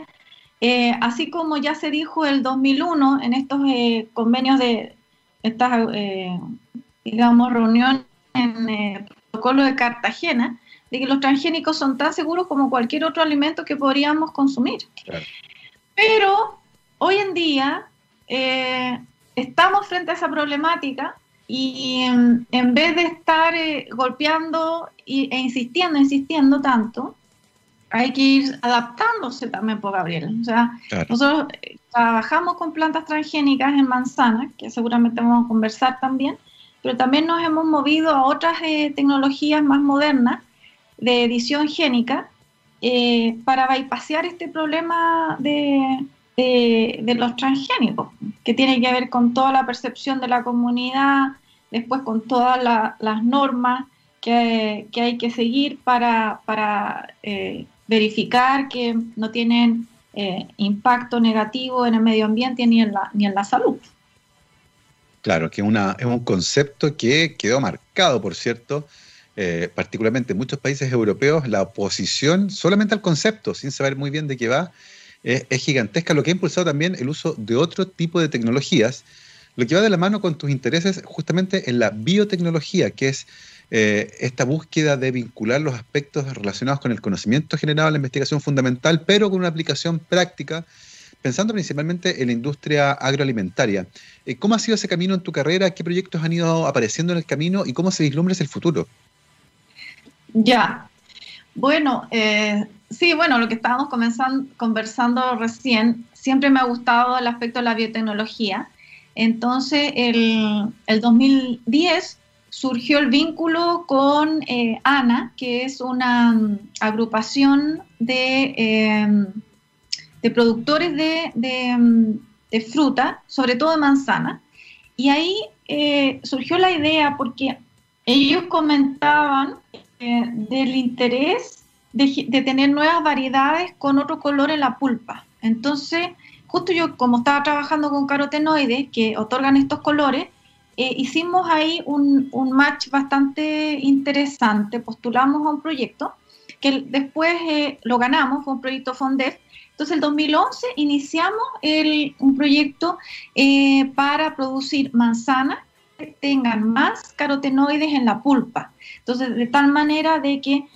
eh, así como ya se dijo el 2001 en estos eh, convenios de estas, digamos, reuniones en el protocolo de Cartagena, de que los transgénicos son tan seguros como cualquier otro alimento que podríamos consumir. Pero hoy en día estamos frente a esa problemática y en, vez de estar golpeando e insistiendo, insistiendo tanto, hay que ir adaptándose también por Gabriel. O sea, nosotros eh, trabajamos con plantas transgénicas en manzana, que seguramente vamos a conversar también, pero también nos hemos movido a otras eh, tecnologías más modernas de edición génica eh, para bypassar este problema de, de, los transgénicos, que tiene que ver con toda la percepción de la comunidad, después con todas las normas que, que, hay que seguir para, para verificar que no tienen eh, impacto negativo en el medio ambiente ni en la, ni en la salud. Claro, que una, es un concepto que quedó marcado, por cierto, eh, particularmente en muchos países europeos, la oposición solamente al concepto, sin saber muy bien de qué va, es, gigantesca, lo que ha impulsado también el uso de otro tipo de tecnologías, lo que va de la mano con tus intereses justamente en la biotecnología, que es eh, esta búsqueda de vincular los aspectos relacionados con el conocimiento generado en la investigación fundamental, pero con una aplicación práctica, pensando principalmente en la industria agroalimentaria. Eh, ¿Cómo ha sido ese camino en tu carrera? ¿Qué proyectos han ido apareciendo en el camino y cómo se vislumbra el futuro? Ya, bueno, eh, sí, bueno, lo que estábamos conversando recién, siempre me ha gustado el aspecto de la biotecnología. Entonces, el, el 2010 surgió el vínculo con eh, ANA, que es una mm, agrupación de, em, de productores mm, de, fruta, sobre todo de manzana. Y ahí eh, surgió la idea porque ellos comentaban eh, del interés de, tener nuevas variedades con otro color en la pulpa. Entonces, justo yo, como estaba trabajando con carotenoides que otorgan estos colores, eh, hicimos ahí un, match bastante interesante, postulamos a un proyecto que después eh, lo ganamos, fue un proyecto FONDEF. Entonces, el 2011 iniciamos un proyecto para producir manzanas que tengan más carotenoides en la pulpa. Entonces, de tal manera de que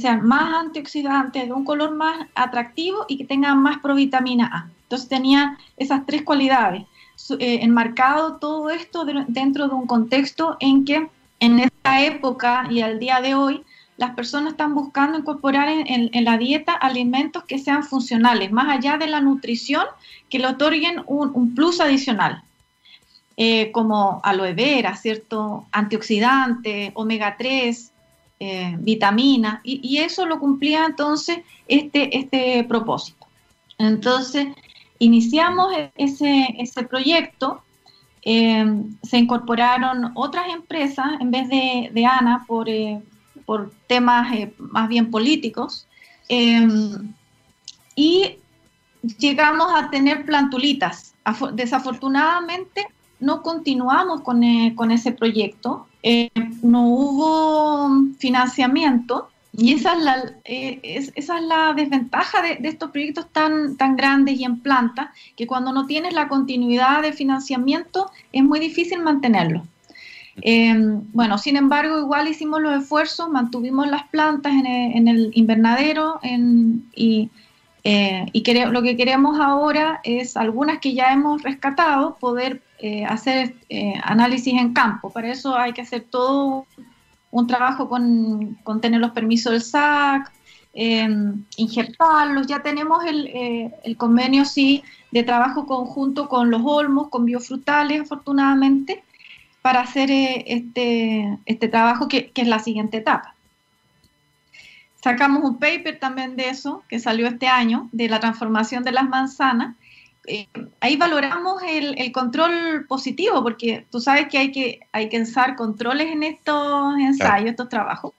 sean más antioxidantes, de un color más atractivo y que tengan más provitamina A. Entonces, tenía esas tres cualidades. Eh, enmarcado todo esto dentro de un contexto en que en esta época y al día de hoy las personas están buscando incorporar en, la dieta alimentos que sean funcionales, más allá de la nutrición, que le otorguen un, plus adicional, eh, como aloe vera, ¿cierto? Antioxidante, omega 3, eh, vitamina, y, eso lo cumplía entonces este, este propósito. Entonces, Iniciamos e-, ese, ese proyecto, em, se incorporaron otras empresas en vez de, ANA por, eh, por temas eh, más bien políticos em, y llegamos a tener plantulitas. Desafortunadamente no continuamos con, eh, con ese proyecto, no hubo financiamiento y esa es la, eh, desventaja de, estos proyectos tan, tan grandes y en planta, que cuando no tienes la continuidad de financiamiento es muy difícil mantenerlo. Bueno, sin embargo, igual hicimos los esfuerzos, mantuvimos las plantas en el, invernadero y, eh, y lo que queremos ahora es algunas que ya hemos rescatado, poder eh, hacer análisis en campo. Para eso hay que hacer todo un trabajo con, tener los permisos del SAC, em, injertarlos. Ya tenemos eh, el, convenio, sí, de trabajo conjunto con los olmos, con biofrutales, afortunadamente, para hacer eh, este, este trabajo que, que es la siguiente etapa. Sacamos un paper también de eso, que salió este año, de la transformación de las manzanas, eh, ahí valoramos el, control positivo, porque tú sabes que hay que, hay que usar controles en estos ensayos, estos trabajos.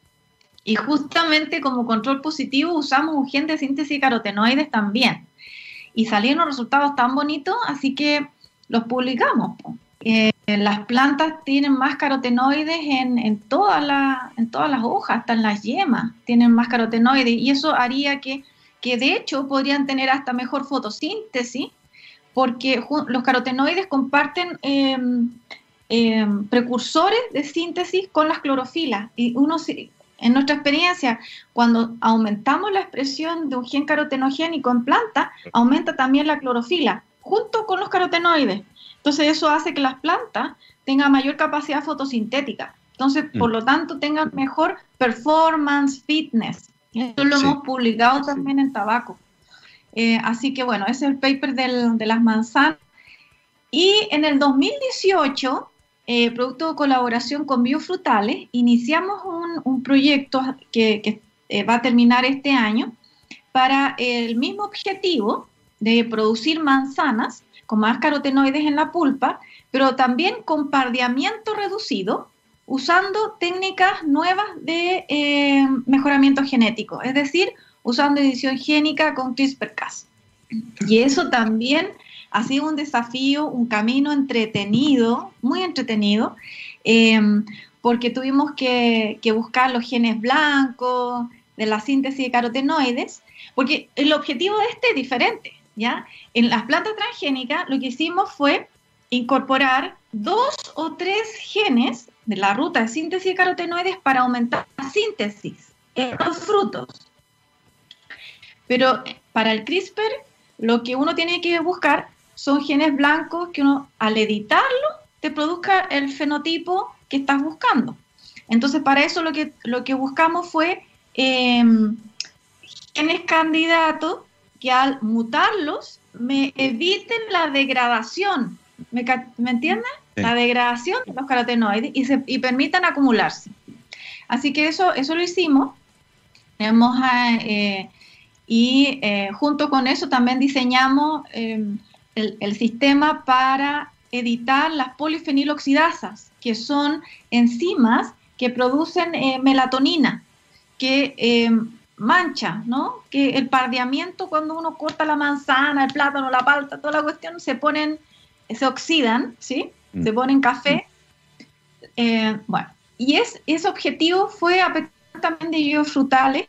Y justamente como control positivo usamos un gen de síntesis carotenoides también. Y salieron resultados tan bonitos, así que los publicamos. Eh, las plantas tienen más carotenoides en, en, todas en todas las hojas, hasta en las yemas tienen más carotenoides. Y eso haría que, que de hecho podrían tener hasta mejor fotosíntesis porque los carotenoides comparten em, em, precursores de síntesis con las clorofilas. Y uno, en nuestra experiencia, cuando aumentamos la expresión de un gen carotenogénico en planta, aumenta también la clorofila, junto con los carotenoides. Entonces eso hace que las plantas tengan mayor capacidad fotosintética. Entonces, por mm. lo tanto, tengan mejor performance, fitness. Esto lo hemos publicado también en tabaco. Eh, así que bueno, ese es el paper de las manzanas. Y en el 2018, eh, producto de colaboración con Biofrutales, iniciamos un, proyecto que, eh, va a terminar este año para el mismo objetivo de producir manzanas con más carotenoides en la pulpa, pero también con pardeamiento reducido, usando técnicas nuevas de mejoramiento genético, es decir, usando edición génica con CRISPR-Cas. Y eso también ha sido un desafío, un camino entretenido, muy entretenido, em, porque tuvimos que, que buscar los genes blancos de la síntesis de carotenoides, porque el objetivo de este es diferente, ¿ya? En las plantas transgénicas lo que hicimos fue incorporar dos o tres genes de la ruta de síntesis de carotenoides para aumentar la síntesis en los frutos. Pero para el CRISPR, lo que uno tiene que buscar son genes blancos que uno, al editarlo, te produzca el fenotipo que estás buscando. Entonces, para eso lo que, lo que buscamos fue em, genes candidatos que al mutarlos me eviten la degradación. ¿Me, ¿me entiendes? La degradación de los carotenoides y, se, y permitan acumularse. Así que eso, eso lo hicimos. Tenemos eh, y eh, junto con eso también diseñamos em, el, sistema para editar las polifeniloxidasas, que son enzimas que producen eh, melatonina, que em, mancha, ¿no? Que el pardeamiento cuando uno corta la manzana, el plátano, la palta, toda la cuestión, se ponen, se oxidan, ¿sí? Mm. Se ponen café. Eh, bueno, y es, ese objetivo fue a también de frutales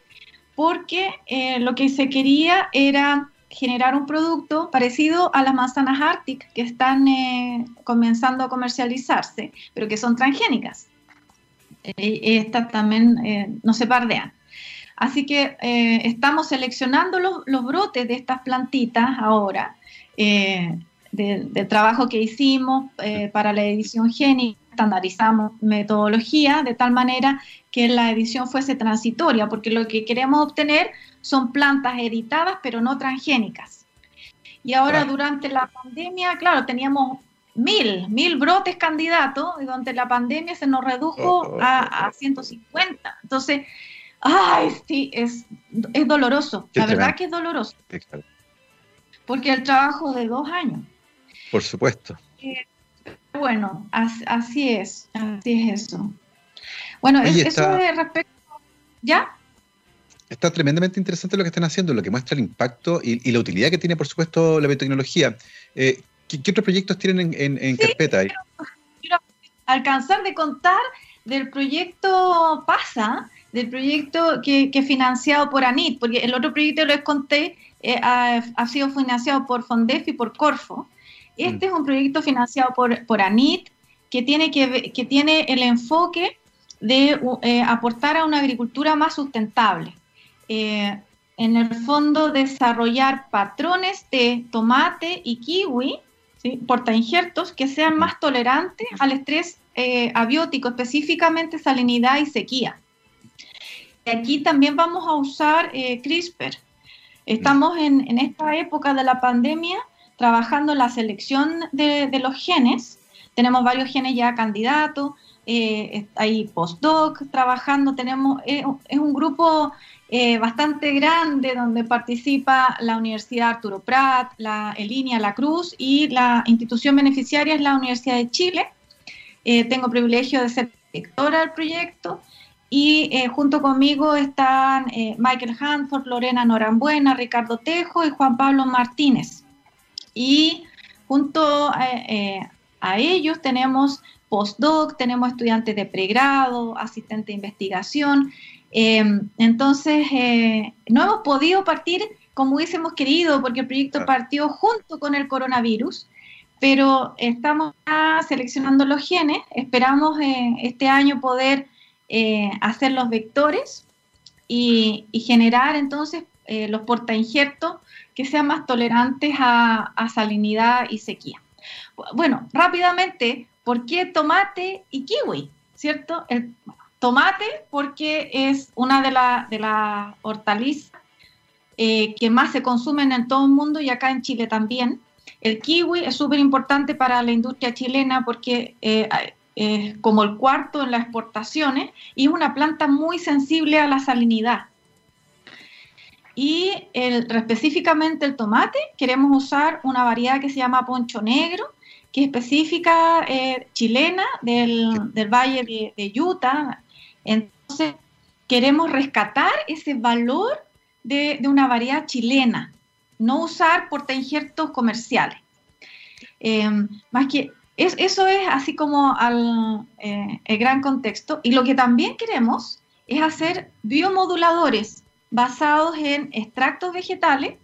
porque eh, lo que se quería era generar un producto parecido a las manzanas Arctic que están eh, comenzando a comercializarse, pero que son transgénicas. Eh, estas también no se pardean. Así que estamos seleccionando los, brotes de estas plantitas ahora, del trabajo que hicimos para la edición génica estandarizamos metodología de tal manera que la edición fuese transitoria, porque lo que queremos obtener son plantas editadas pero no transgénicas. Y ahora durante la pandemia, claro, teníamos mil, mil brotes candidatos y durante la pandemia se nos redujo oh, oh, a, 150. Oh, Entonces, ay, sí, es, es doloroso. la verdad que es doloroso. Porque el trabajo de dos años. Por supuesto. Eh, bueno, así, es, así es eso. Bueno, eso de respecto, ¿ya? Está tremendamente interesante lo que están haciendo, lo que muestra el impacto y, la utilidad que tiene, por supuesto, la biotecnología. Eh, ¿qué, otros proyectos tienen en, carpeta ahí? Quiero, alcanzar de contar del proyecto PASA, del proyecto que, que financiado por ANIT, porque el otro proyecto les conté eh, ha, ha, sido financiado por FONDEF y por Corfo, este mm. es un proyecto financiado por, ANIT que tiene, que, que tiene el enfoque de eh, aportar a una agricultura más sustentable. Eh, en el fondo, desarrollar patrones de tomate y kiwi, ¿sí? portainjertos, que sean más tolerantes al estrés eh, abiótico, específicamente salinidad y sequía. Y aquí también vamos a usar CRISPR. Estamos en, en, esta época de la pandemia trabajando la selección de, los genes. Tenemos varios genes ya candidatos, eh, hay postdoc trabajando, tenemos, eh, es un grupo eh, bastante grande donde participa la Universidad Arturo Prat, la Elinia La Cruz y la institución beneficiaria es la Universidad de Chile. tengo privilegio de ser directora del proyecto y junto conmigo están Michael Hanford, Lorena Norambuena, Ricardo Tejo y Juan Pablo Martínez. Y junto eh, a, ellos tenemos postdoc, tenemos estudiantes de pregrado, asistente de investigación. Em, entonces, eh, no hemos podido partir como hubiésemos querido, porque el proyecto partió junto con el coronavirus, pero estamos seleccionando los genes. Esperamos eh, este año poder hacer los vectores y, y generar entonces los portainjertos que sean más tolerantes a, salinidad y sequía. Bueno, rápidamente, ¿por qué tomate y kiwi? ¿Cierto? El tomate porque es una de las de hortalizas eh, que más se consumen en todo el mundo y acá en Chile también. El kiwi es súper importante para la industria chilena porque eh, como el cuarto en las exportaciones y es una planta muy sensible a la salinidad. Y el, específicamente el tomate, queremos usar una variedad que se llama poncho negro, que es específica eh, chilena del, del valle de, de, Utah. Entonces, queremos rescatar ese valor de, de una variedad chilena, no usar portainjertos comerciales. Eh, más que Es, eso es así como al, eh, el gran contexto. Y lo que también queremos es hacer biomoduladores basados en extractos vegetales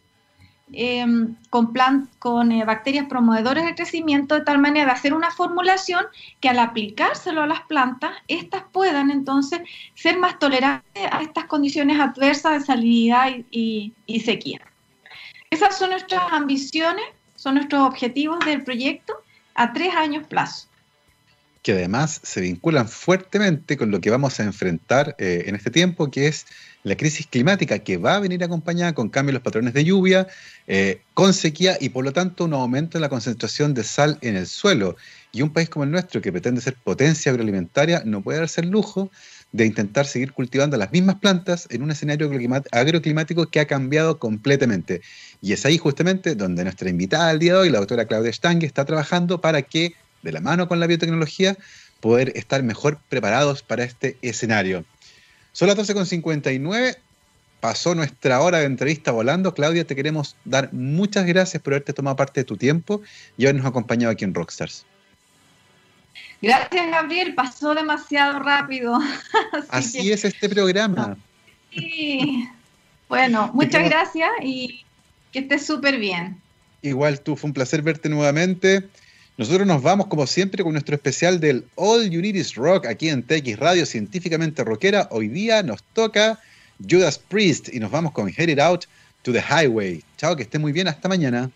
em, con, con eh, bacterias promovedoras de crecimiento, de tal manera de hacer una formulación que al aplicárselo a las plantas, estas puedan entonces ser más tolerantes a estas condiciones adversas de salinidad y sequía. Esas son nuestras ambiciones, son nuestros objetivos del proyecto a tres años plazo. Que además se vinculan fuertemente con lo que vamos a enfrentar eh, en este tiempo, que es la crisis climática, que va a venir acompañada con cambios en los patrones de lluvia, eh, con sequía y por lo tanto un aumento en la concentración de sal en el suelo. Y un país como el nuestro, que pretende ser potencia agroalimentaria, no puede darse el lujo de intentar seguir cultivando las mismas plantas en un escenario agroclimático que ha cambiado completamente. Y es ahí justamente donde nuestra invitada al día de hoy, la doctora Claudia Stang, está trabajando para que, de la mano con la biotecnología, poder estar mejor preparados para este escenario. Son las 12.59, pasó nuestra hora de entrevista volando. Claudia, te queremos dar muchas gracias por haberte tomado parte de tu tiempo y habernos acompañado aquí en Rockstars. Gracias, Gabriel. Pasó demasiado rápido. Así, es este programa. Sí. Bueno, muchas gracias y que estés súper bien. Igual tú, fue un placer verte nuevamente. Nosotros nos vamos, como siempre, con nuestro especial del All You Need Is Rock aquí en TX Radio Científicamente Rockera. Hoy día nos toca Judas Priest y nos vamos con Headed Out to the Highway. Chao, que esté muy bien. Hasta mañana.